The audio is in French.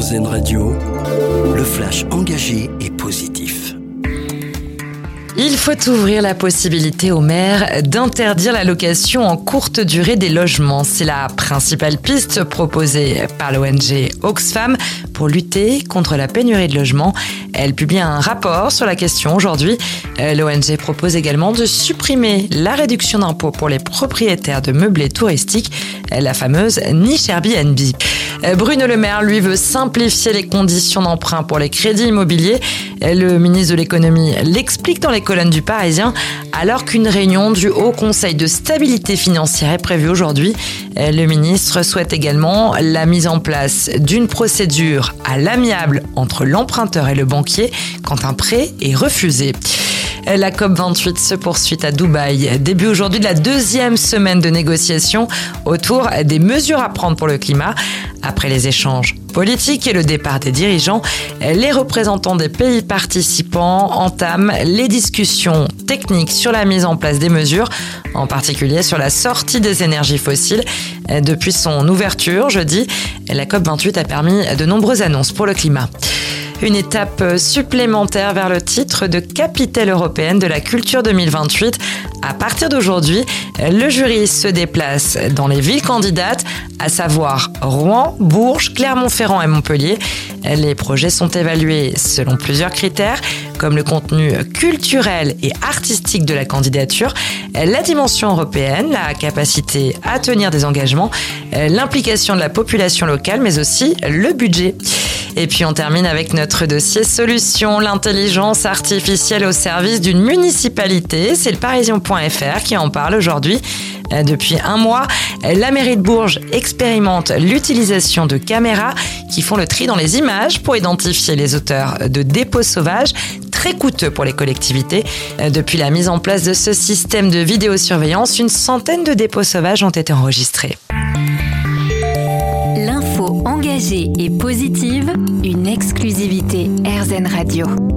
RZN Radio, le flash engagé et positif. Il faut ouvrir la possibilité aux maires d'interdire la location en courte durée des logements. C'est la principale piste proposée par l'ONG Oxfam pour lutter contre la pénurie de logements. Elle publie un rapport sur la question aujourd'hui. Euh, L'ONG propose également de supprimer la réduction d'impôt pour les propriétaires de meublés touristiques, la fameuse niche Airbnb. Euh, Bruno Le Maire, lui, veut simplifier les conditions d'emprunt pour les crédits immobiliers. Euh, le ministre de l'économie l'explique dans les colonnes du Parisien, alors qu'une réunion du Haut Conseil de stabilité financière est prévue aujourd'hui. Euh, le ministre souhaite également la mise en place d'une procédure à l'amiable entre l'emprunteur et le banquier quand un prêt est refusé. La COP28 se poursuit à Dubaï. Début aujourd'hui de la deuxième semaine de négociations autour des mesures à prendre pour le climat. Après les échanges politiques et le départ des dirigeants, les représentants des pays participants entament les discussions techniques sur la mise en place des mesures, en particulier sur la sortie des énergies fossiles. Depuis son ouverture jeudi, la COP28 a permis de nombreuses annonces pour le climat. Une étape supplémentaire vers le titre de capitale européenne de la culture 2028. À partir d'aujourd'hui, le jury se déplace dans les villes candidates, à savoir Rouen, Bourges, Clermont-Ferrand et Montpellier. Les projets sont évalués selon plusieurs critères, comme le contenu culturel et artistique de la candidature, la dimension européenne, la capacité à tenir des engagements, l'implication de la population locale, mais aussi le budget. Et puis on termine avec notre dossier solution, l'intelligence artificielle au service d'une municipalité. C'est le parisien.fr qui en parle aujourd'hui. Euh, depuis un mois, la mairie de Bourges expérimente l'utilisation de caméras qui font le tri dans les images pour identifier les auteurs de dépôts sauvages très coûteux pour les collectivités. Euh, depuis la mise en place de ce système de vidéosurveillance, une centaine de dépôts sauvages ont été enregistrés engagée et positive, une exclusivité RZN Radio.